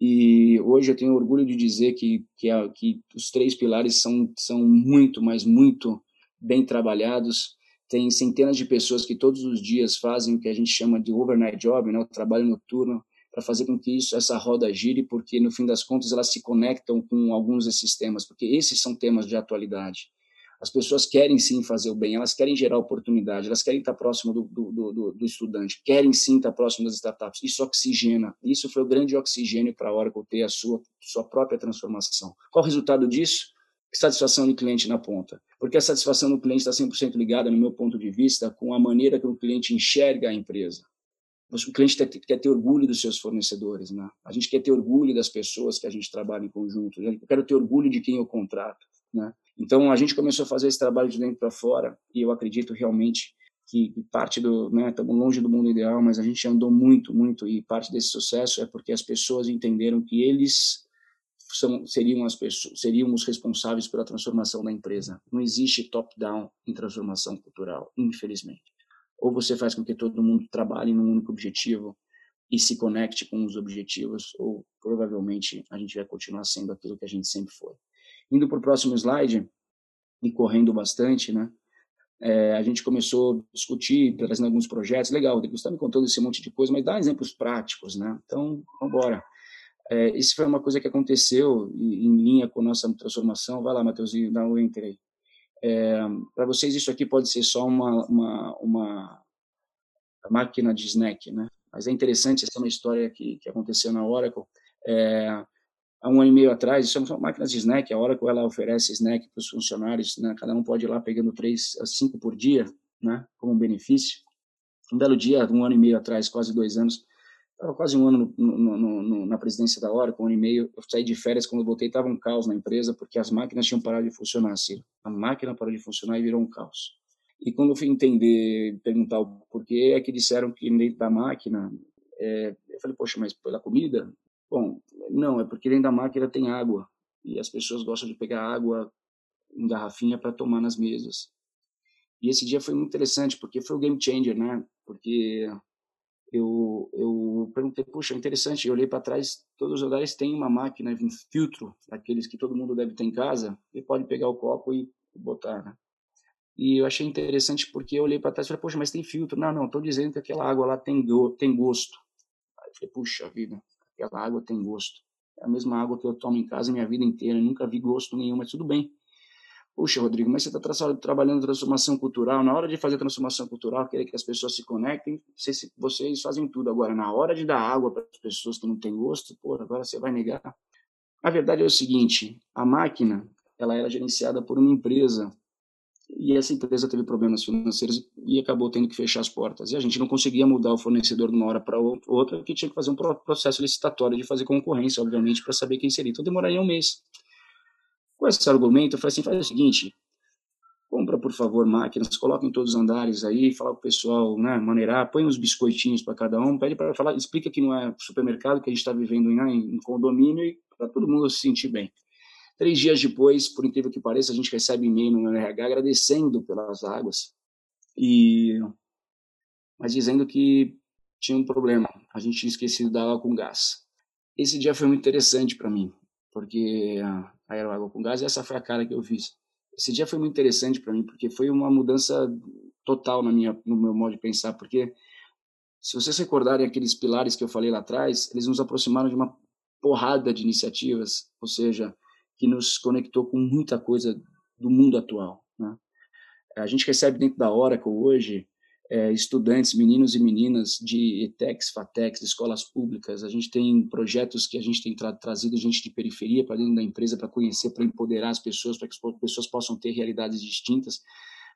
E hoje eu tenho orgulho de dizer que, que, a, que os três pilares são, são muito, mas muito bem trabalhados tem centenas de pessoas que todos os dias fazem o que a gente chama de overnight job, né, o trabalho noturno, para fazer com que isso, essa roda gire, porque no fim das contas elas se conectam com alguns desses temas, porque esses são temas de atualidade. As pessoas querem sim fazer o bem, elas querem gerar oportunidade, elas querem estar próximo do, do, do, do estudante, querem sim estar próximo das startups. Isso oxigena. Isso foi o grande oxigênio para a Oracle ter a sua, sua própria transformação. Qual o resultado disso? Satisfação do cliente na ponta. Porque a satisfação do cliente está 100% ligada, no meu ponto de vista, com a maneira que o cliente enxerga a empresa. O cliente quer ter orgulho dos seus fornecedores, né? A gente quer ter orgulho das pessoas que a gente trabalha em conjunto. Eu quero ter orgulho de quem eu contrato, né? Então a gente começou a fazer esse trabalho de dentro para fora e eu acredito realmente que parte do, né, estamos longe do mundo ideal, mas a gente andou muito, muito e parte desse sucesso é porque as pessoas entenderam que eles são, seriam as pessoas, seriam os responsáveis pela transformação da empresa. Não existe top-down em transformação cultural, infelizmente. Ou você faz com que todo mundo trabalhe num único objetivo e se conecte com os objetivos, ou provavelmente a gente vai continuar sendo aquilo que a gente sempre foi. Indo para o próximo slide e correndo bastante, né? É, a gente começou a discutir, trazendo alguns projetos. Legal, você está me contando esse monte de coisa, mas dá exemplos práticos, né? Então, vamos embora. É, isso foi uma coisa que aconteceu em linha com nossa transformação. Vai lá, Matheusinho, dá um enter aí. É, Para vocês, isso aqui pode ser só uma, uma, uma máquina de snack, né? Mas é interessante, essa é uma história que, que aconteceu na Oracle. É, há um ano e meio atrás, isso são máquinas de snack, a hora que ela oferece snack para os funcionários, né, cada um pode ir lá pegando três a cinco por dia, né, como benefício. Um belo dia, um ano e meio atrás, quase dois anos, estava quase um ano no, no, no, na presidência da hora, com um ano e meio, eu saí de férias, quando eu voltei estava um caos na empresa, porque as máquinas tinham parado de funcionar, assim. A máquina parou de funcionar e virou um caos. E quando eu fui entender, perguntar o porquê, é que disseram que dentro da máquina, é, eu falei, poxa, mas pela comida? Bom, não, é porque dentro da máquina tem água, e as pessoas gostam de pegar água em garrafinha para tomar nas mesas. E esse dia foi muito interessante, porque foi o game changer, né? Porque eu, eu perguntei, puxa, interessante, eu olhei para trás, todos os lugares têm uma máquina, um filtro, aqueles que todo mundo deve ter em casa, e pode pegar o copo e botar, né? E eu achei interessante porque eu olhei para trás e falei, poxa, mas tem filtro. Não, não, estou dizendo que aquela água lá tem, go tem gosto. Aí eu falei, puxa vida, aquela água tem gosto. É a mesma água que eu tomo em casa minha vida inteira, nunca vi gosto nenhum, mas tudo bem. Puxa, Rodrigo, mas você está tra trabalhando transformação cultural. Na hora de fazer transformação cultural, querer que as pessoas se conectem, vocês fazem tudo. Agora, na hora de dar água para as pessoas que não têm gosto, pô, agora você vai negar. A verdade é o seguinte: a máquina ela era gerenciada por uma empresa e essa empresa teve problemas financeiros e acabou tendo que fechar as portas. E a gente não conseguia mudar o fornecedor de uma hora para outra, que tinha que fazer um processo licitatório de fazer concorrência, obviamente, para saber quem seria. Então demoraria um mês. Com esse argumento, eu falei assim: faz o seguinte, compra, por favor, máquinas, coloca em todos os andares aí, fala para o pessoal, né, maneirar, põe uns biscoitinhos para cada um, pede para falar, explica que não é supermercado, que a gente está vivendo né, em, em condomínio e para todo mundo se sentir bem. Três dias depois, por incrível que pareça, a gente recebe e-mail no RH agradecendo pelas águas, e mas dizendo que tinha um problema, a gente tinha esquecido da água com gás. Esse dia foi muito interessante para mim, porque era água com gás e essa foi a cara que eu fiz. Esse dia foi muito interessante para mim, porque foi uma mudança total na minha, no meu modo de pensar, porque se vocês recordarem aqueles pilares que eu falei lá atrás, eles nos aproximaram de uma porrada de iniciativas, ou seja, que nos conectou com muita coisa do mundo atual. Né? A gente recebe dentro da Oracle hoje é, estudantes, meninos e meninas de ETEX, FATEX, de escolas públicas. A gente tem projetos que a gente tem tra trazido gente de periferia para dentro da empresa para conhecer, para empoderar as pessoas, para que as pessoas possam ter realidades distintas,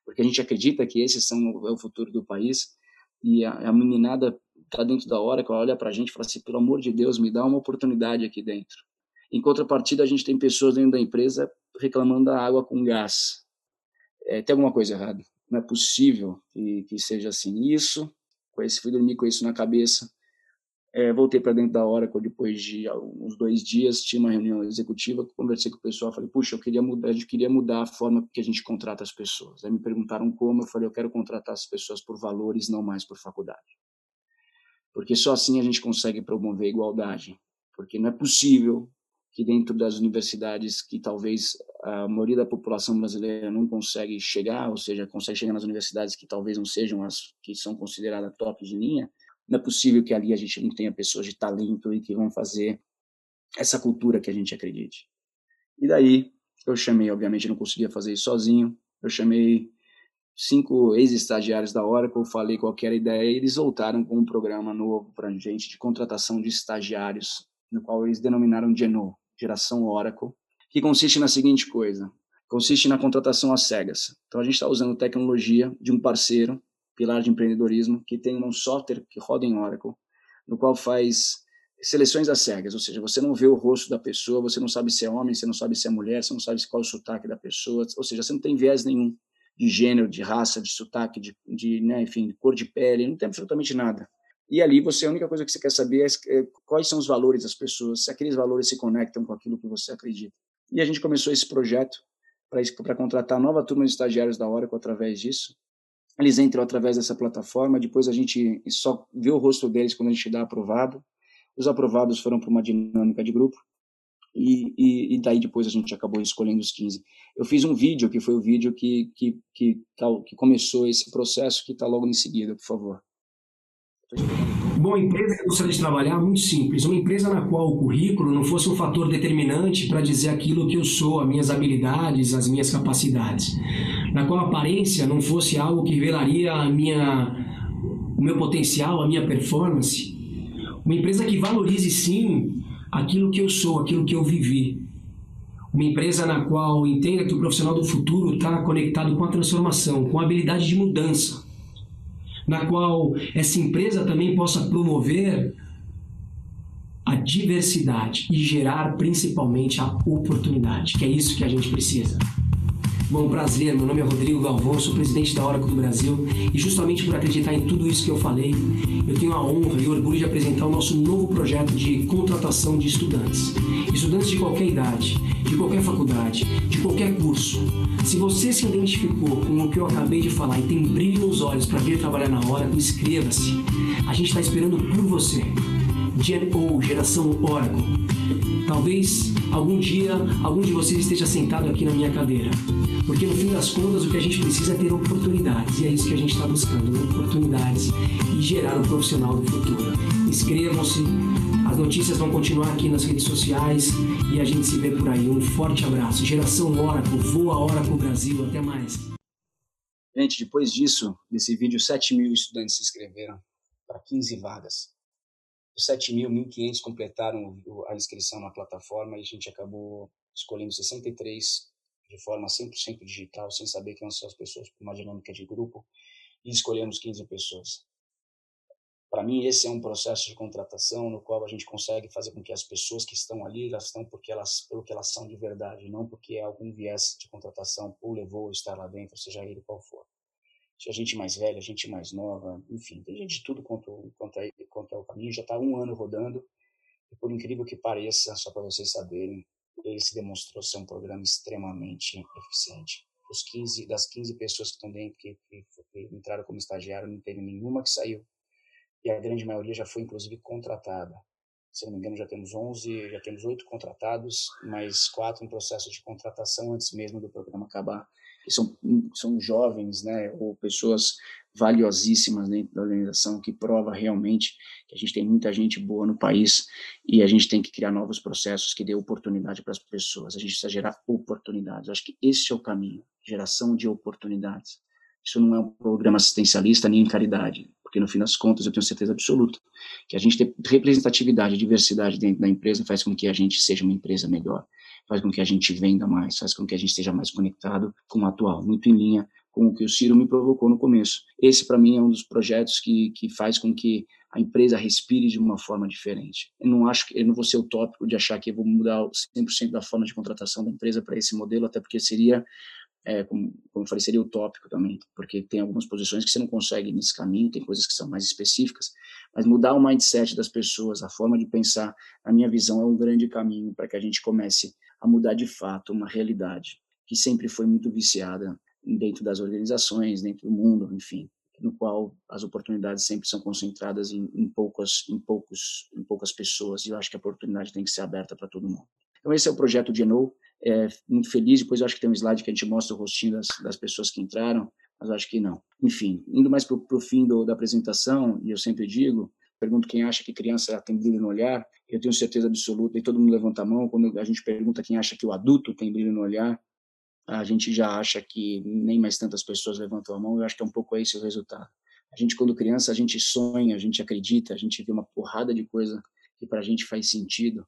porque a gente acredita que esses são é o futuro do país. E a, a meninada está dentro da hora, que ela olha para a gente e fala assim: pelo amor de Deus, me dá uma oportunidade aqui dentro. Em contrapartida, a gente tem pessoas dentro da empresa reclamando da água com gás. É, tem alguma coisa errada não é possível que, que seja assim. Isso, com esse, fui dormir com isso na cabeça. É, voltei para dentro da Oracle depois de uns dois dias, tinha uma reunião executiva, conversei com o pessoal, falei, puxa, eu queria mudar, a gente queria mudar a forma que a gente contrata as pessoas. Aí me perguntaram como, eu falei, eu quero contratar as pessoas por valores, não mais por faculdade. Porque só assim a gente consegue promover igualdade. Porque não é possível que dentro das universidades que talvez a maioria da população brasileira não consegue chegar, ou seja, consegue chegar nas universidades que talvez não sejam as que são consideradas top de linha, não é possível que ali a gente não tenha pessoas de talento e que vão fazer essa cultura que a gente acredite. E daí eu chamei, obviamente não conseguia fazer isso sozinho, eu chamei cinco ex-estagiários da Oracle, falei qual era a ideia e eles voltaram com um programa novo para a gente de contratação de estagiários, no qual eles denominaram Geno, geração Oracle, que consiste na seguinte coisa: consiste na contratação às cegas. Então a gente está usando tecnologia de um parceiro, pilar de empreendedorismo, que tem um software que roda em Oracle, no qual faz seleções às cegas, ou seja, você não vê o rosto da pessoa, você não sabe se é homem, você não sabe se é mulher, você não sabe qual é o sotaque da pessoa, ou seja, você não tem viés nenhum de gênero, de raça, de sotaque, de, de né, enfim, de cor de pele, não tem absolutamente nada. E ali você a única coisa que você quer saber é, é quais são os valores das pessoas, se aqueles valores se conectam com aquilo que você acredita. E a gente começou esse projeto para contratar nova turma de estagiários da Oracle através disso. Eles entram através dessa plataforma, depois a gente só vê o rosto deles quando a gente dá aprovado. Os aprovados foram para uma dinâmica de grupo e, e, e, daí depois a gente acabou escolhendo os 15. Eu fiz um vídeo, que foi o vídeo que, que, que, que começou esse processo, que está logo em seguida, por favor. Bom, empresa que eu gostaria de trabalhar é muito simples. Uma empresa na qual o currículo não fosse um fator determinante para dizer aquilo que eu sou, as minhas habilidades, as minhas capacidades. Na qual a aparência não fosse algo que revelaria a minha, o meu potencial, a minha performance. Uma empresa que valorize sim aquilo que eu sou, aquilo que eu vivi. Uma empresa na qual entenda que o profissional do futuro está conectado com a transformação, com a habilidade de mudança. Na qual essa empresa também possa promover a diversidade e gerar principalmente a oportunidade, que é isso que a gente precisa. Bom, prazer, meu nome é Rodrigo Galvão, sou presidente da Oracle do Brasil e justamente por acreditar em tudo isso que eu falei, eu tenho a honra e orgulho de apresentar o nosso novo projeto de contratação de estudantes. Estudantes de qualquer idade, de qualquer faculdade, de qualquer curso. Se você se identificou com o que eu acabei de falar e tem brilho nos olhos para vir trabalhar na Oracle, inscreva-se. A gente está esperando por você. GNO, geração Oracle. Talvez algum dia algum de vocês esteja sentado aqui na minha cadeira. Porque no fim das contas o que a gente precisa é ter oportunidades. E é isso que a gente está buscando, oportunidades e gerar um profissional do futuro. Inscrevam-se, as notícias vão continuar aqui nas redes sociais e a gente se vê por aí. Um forte abraço. Geração Oracle, voa Oracle Brasil. Até mais. Gente, depois disso, desse vídeo, 7 mil estudantes se inscreveram para 15 vagas. 7 mil, 1.500 completaram a inscrição na plataforma e a gente acabou escolhendo 63 de forma 100% digital, sem saber quem são as pessoas, por uma dinâmica de grupo, e escolhemos 15 pessoas. Para mim, esse é um processo de contratação no qual a gente consegue fazer com que as pessoas que estão ali, elas estão porque elas, pelo que elas são de verdade, não porque é algum viés de contratação o levou a estar lá dentro, seja ele qual for. Tinha gente mais velha, gente mais nova, enfim, tem gente de tudo quanto, quanto, é, quanto é o caminho. Já está um ano rodando, e por incrível que pareça, só para vocês saberem, ele se demonstrou ser um programa extremamente eficiente. Os 15, das 15 pessoas que estão dentro, que, que, que entraram como estagiário, não teve nenhuma que saiu. E a grande maioria já foi, inclusive, contratada. Se não me engano, já temos 11, já temos 8 contratados, mais 4 em processo de contratação antes mesmo do programa acabar que são, são jovens, né, ou pessoas valiosíssimas dentro da organização, que prova realmente que a gente tem muita gente boa no país e a gente tem que criar novos processos que dê oportunidade para as pessoas. A gente precisa gerar oportunidades. Acho que esse é o caminho, geração de oportunidades. Isso não é um programa assistencialista nem em caridade, porque no fim das contas eu tenho certeza absoluta que a gente ter representatividade, diversidade dentro da empresa faz com que a gente seja uma empresa melhor faz com que a gente venda mais, faz com que a gente esteja mais conectado com o atual, muito em linha com o que o Ciro me provocou no começo. Esse, para mim, é um dos projetos que, que faz com que a empresa respire de uma forma diferente. Eu não acho que eu não vou ser utópico de achar que eu vou mudar 100% da forma de contratação da empresa para esse modelo, até porque seria é, como, como eu falei, seria utópico também, porque tem algumas posições que você não consegue nesse caminho, tem coisas que são mais específicas, mas mudar o mindset das pessoas, a forma de pensar, na minha visão, é um grande caminho para que a gente comece a mudar de fato uma realidade que sempre foi muito viciada dentro das organizações, dentro do mundo, enfim, no qual as oportunidades sempre são concentradas em, em poucas, em poucos, em poucas pessoas. E eu acho que a oportunidade tem que ser aberta para todo mundo. Então esse é o projeto de Eno. É, muito feliz. Depois eu acho que tem um slide que a gente mostra o rostinho das, das pessoas que entraram, mas acho que não. Enfim, indo mais para o fim do, da apresentação, e eu sempre digo, pergunto quem acha que criança tem brilho no olhar, eu tenho certeza absoluta, e todo mundo levanta a mão, quando a gente pergunta quem acha que o adulto tem brilho no olhar, a gente já acha que nem mais tantas pessoas levantam a mão, eu acho que é um pouco esse o resultado. A gente, quando criança, a gente sonha, a gente acredita, a gente vê uma porrada de coisa que para a gente faz sentido,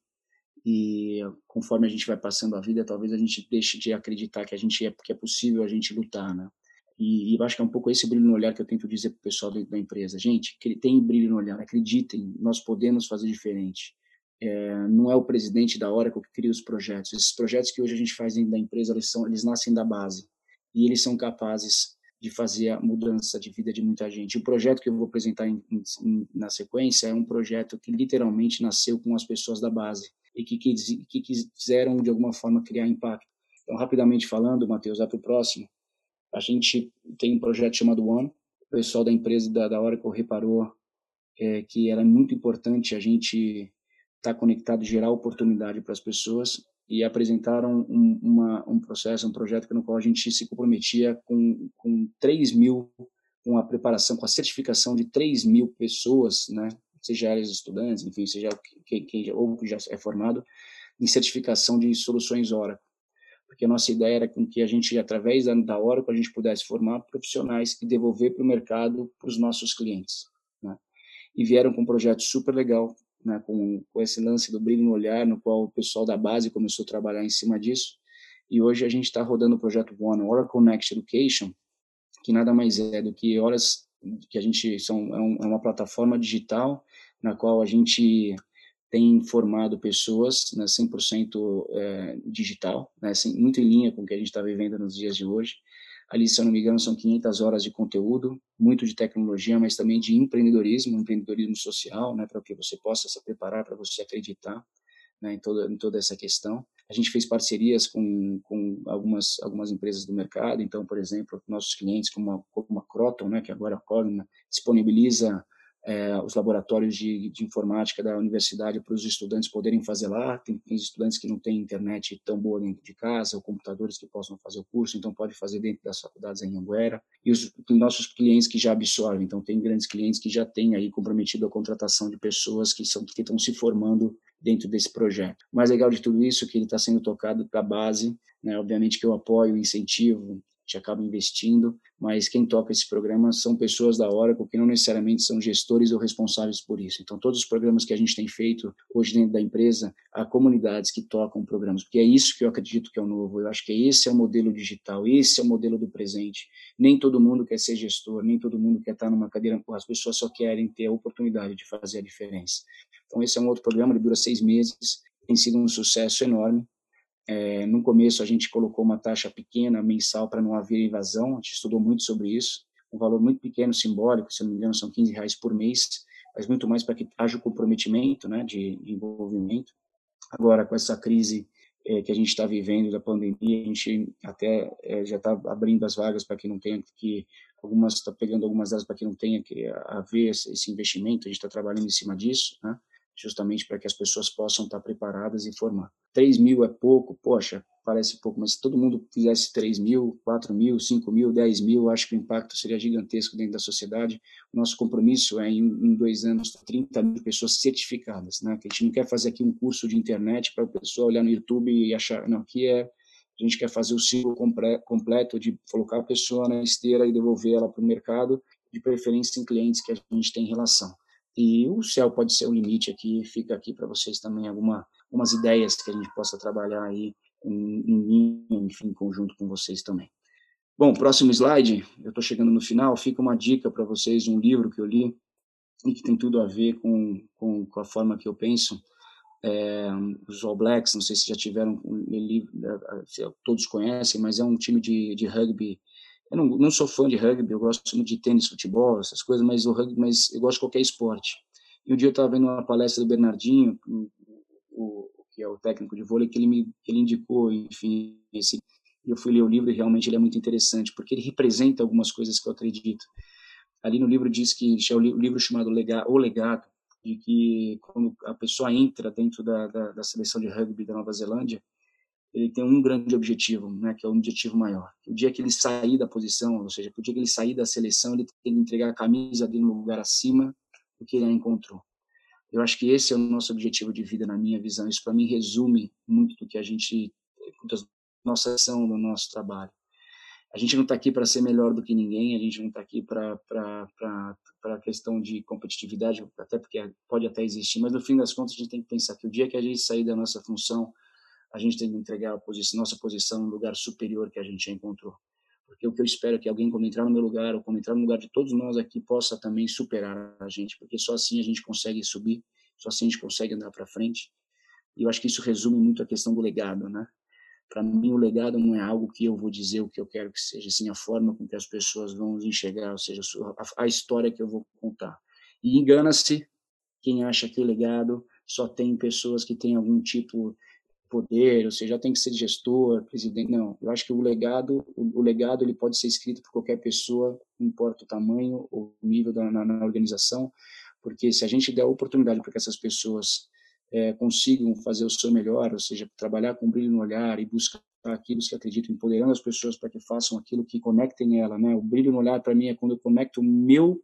e conforme a gente vai passando a vida, talvez a gente deixe de acreditar que a gente é, que é possível a gente lutar, né? E, e acho que é um pouco esse brilho no olhar que eu tento dizer para o pessoal da empresa. Gente, que tem brilho no olhar, acreditem, nós podemos fazer diferente. É, não é o presidente da Oracle que cria os projetos. Esses projetos que hoje a gente faz dentro da empresa, eles, são, eles nascem da base. E eles são capazes de fazer a mudança de vida de muita gente. O projeto que eu vou apresentar em, em, na sequência é um projeto que literalmente nasceu com as pessoas da base e que, que, que quiseram, de alguma forma, criar impacto. Então, rapidamente falando, Matheus, vai para o próximo. A gente tem um projeto chamado One. O pessoal da empresa da, da Oracle reparou é, que era muito importante a gente estar tá conectado, gerar oportunidade para as pessoas e apresentaram um, uma, um processo, um projeto no qual a gente se comprometia com, com 3 mil, com a preparação, com a certificação de 3 mil pessoas, né, seja eles estudantes, enfim, seja quem, quem ou que já é formado, em certificação de soluções Oracle porque a nossa ideia era com que a gente, através da, da Oracle, a gente pudesse formar profissionais e devolver para o mercado para os nossos clientes. Né? E vieram com um projeto super legal, né, com, com esse lance do brilho no olhar, no qual o pessoal da base começou a trabalhar em cima disso. E hoje a gente está rodando o projeto One, Oracle Next Education, que nada mais é do que horas que a gente são é, é uma plataforma digital na qual a gente tem formado pessoas né, 100% é, digital, né, muito em linha com o que a gente está vivendo nos dias de hoje. Ali, se eu não me engano, são 500 horas de conteúdo, muito de tecnologia, mas também de empreendedorismo, empreendedorismo social, né, para que você possa se preparar, para você acreditar né, em, toda, em toda essa questão. A gente fez parcerias com, com algumas, algumas empresas do mercado, então, por exemplo, nossos clientes, como a, como a Croton, né, que agora a Cogna, disponibiliza é, os laboratórios de, de, informática da universidade para os estudantes poderem fazer lá. Tem, tem, estudantes que não têm internet tão boa dentro de casa, ou computadores que possam fazer o curso, então pode fazer dentro das faculdades em Anguera. E os nossos clientes que já absorvem, então tem grandes clientes que já têm aí comprometido a contratação de pessoas que são que estão se formando dentro desse projeto. O mais legal de tudo isso é que ele está sendo tocado da base, né? obviamente que eu apoio, incentivo, gente acaba investindo, mas quem toca esse programa são pessoas da Oracle que não necessariamente são gestores ou responsáveis por isso. Então, todos os programas que a gente tem feito hoje dentro da empresa, há comunidades que tocam programas, porque é isso que eu acredito que é o novo. Eu acho que esse é o modelo digital, esse é o modelo do presente. Nem todo mundo quer ser gestor, nem todo mundo quer estar numa cadeira, as pessoas só querem ter a oportunidade de fazer a diferença. Então, esse é um outro programa, ele dura seis meses, tem sido um sucesso enorme. É, no começo a gente colocou uma taxa pequena mensal para não haver evasão, a gente estudou muito sobre isso, um valor muito pequeno, simbólico, se não me engano são 15 reais por mês, mas muito mais para que haja o comprometimento né, de, envolvimento. Agora, com essa crise é, que a gente está vivendo da pandemia, a gente até é, já está abrindo as vagas para que não tenha que algumas está pegando algumas delas para que não tenha que haver esse investimento. A gente está trabalhando em cima disso, né? Justamente para que as pessoas possam estar preparadas e formar. 3 mil é pouco, poxa, parece pouco, mas se todo mundo fizesse 3 mil, 4 mil, 5 mil, 10 mil, acho que o impacto seria gigantesco dentro da sociedade. O nosso compromisso é, em, em dois anos, 30 mil pessoas certificadas, né? Que a gente não quer fazer aqui um curso de internet para a pessoa olhar no YouTube e achar, não, aqui é a gente quer fazer o ciclo completo de colocar a pessoa na esteira e devolver ela para o mercado, de preferência em clientes que a gente tem relação. E o céu pode ser o limite aqui, fica aqui para vocês também alguma, algumas ideias que a gente possa trabalhar aí em, enfim, em conjunto com vocês também. Bom, próximo slide, eu estou chegando no final, fica uma dica para vocês, um livro que eu li e que tem tudo a ver com, com, com a forma que eu penso. É, os All Blacks, não sei se já tiveram, ele, todos conhecem, mas é um time de, de rugby eu não, não sou fã de rugby, eu gosto muito de tênis, futebol, essas coisas, mas o rugby, mas eu gosto de qualquer esporte. E um dia eu estava vendo uma palestra do Bernardinho, o, que é o técnico de vôlei, que ele me que ele indicou, enfim, esse eu fui ler o livro e realmente ele é muito interessante, porque ele representa algumas coisas que eu acredito. Ali no livro diz que é o livro chamado O Legado, de que quando a pessoa entra dentro da, da, da seleção de rugby da Nova Zelândia, ele tem um grande objetivo, né, que é um objetivo maior. O dia que ele sair da posição, ou seja, o dia que ele sair da seleção, ele tem que entregar a camisa dele no lugar acima do que ele encontrou. Eu acho que esse é o nosso objetivo de vida, na minha visão. Isso, para mim, resume muito do que a gente, da nossa ação, do nosso trabalho. A gente não está aqui para ser melhor do que ninguém, a gente não está aqui para a questão de competitividade, até porque pode até existir, mas no fim das contas a gente tem que pensar que o dia que a gente sair da nossa função, a gente tem que entregar a posição, nossa posição no lugar superior que a gente encontrou. Porque o que eu espero é que alguém, quando entrar no meu lugar, ou quando entrar no lugar de todos nós aqui, possa também superar a gente, porque só assim a gente consegue subir, só assim a gente consegue andar para frente. E eu acho que isso resume muito a questão do legado, né? Para mim, o legado não é algo que eu vou dizer o que eu quero que seja, sim a forma com que as pessoas vão enxergar, ou seja, a, história que eu vou contar. E engana-se quem acha que legado só tem pessoas que têm algum tipo poder, ou seja, tem que ser gestor, presidente. Não, eu acho que o legado, o, o legado ele pode ser escrito por qualquer pessoa, não importa o tamanho ou o nível da na, na organização, porque se a gente der a oportunidade para que essas pessoas é, consigam fazer o seu melhor, ou seja, trabalhar com brilho no olhar e buscar aquilo que acreditam, empoderando as pessoas para que façam aquilo que conectem ela, né? O brilho no olhar para mim é quando eu conecto o meu,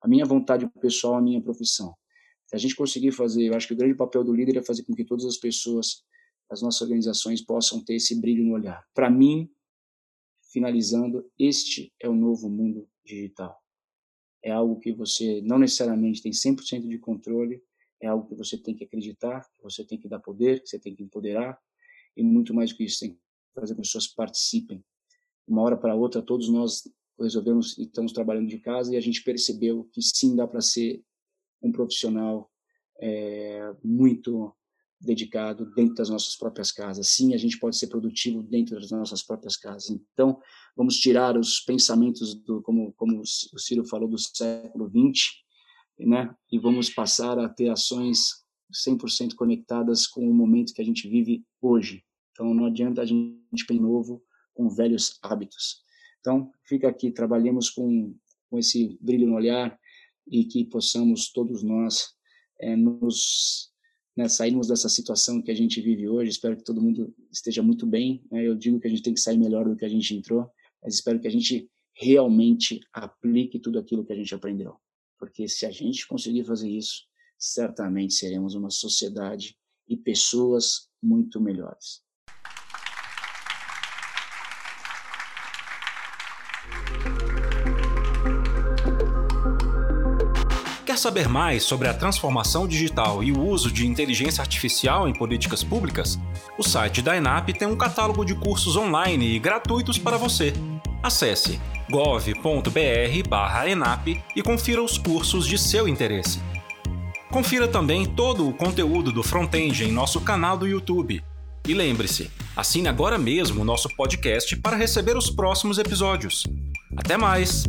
a minha vontade pessoal à minha profissão. Se a gente conseguir fazer, eu acho que o grande papel do líder é fazer com que todas as pessoas as nossas organizações possam ter esse brilho no olhar. Para mim, finalizando, este é o novo mundo digital. É algo que você não necessariamente tem 100% de controle, é algo que você tem que acreditar, que você tem que dar poder, que você tem que empoderar, e muito mais do que isso, tem que fazer com que as pessoas participem. Uma hora para outra, todos nós resolvemos e estamos trabalhando de casa e a gente percebeu que sim, dá para ser um profissional é, muito dedicado dentro das nossas próprias casas. Sim, a gente pode ser produtivo dentro das nossas próprias casas. Então, vamos tirar os pensamentos do, como, como o Ciro falou, do século XX, né? E vamos passar a ter ações 100% conectadas com o momento que a gente vive hoje. Então, não adianta a gente pensar novo com velhos hábitos. Então, fica aqui, trabalhemos com, com esse brilho no olhar e que possamos todos nós é, nos né, sairmos dessa situação que a gente vive hoje. Espero que todo mundo esteja muito bem. Né? Eu digo que a gente tem que sair melhor do que a gente entrou, mas espero que a gente realmente aplique tudo aquilo que a gente aprendeu. Porque se a gente conseguir fazer isso, certamente seremos uma sociedade e pessoas muito melhores. Saber mais sobre a transformação digital e o uso de inteligência artificial em políticas públicas? O site da ENAP tem um catálogo de cursos online e gratuitos para você. Acesse gov.br/enap e confira os cursos de seu interesse. Confira também todo o conteúdo do Frontend em nosso canal do YouTube. E lembre-se, assine agora mesmo o nosso podcast para receber os próximos episódios. Até mais!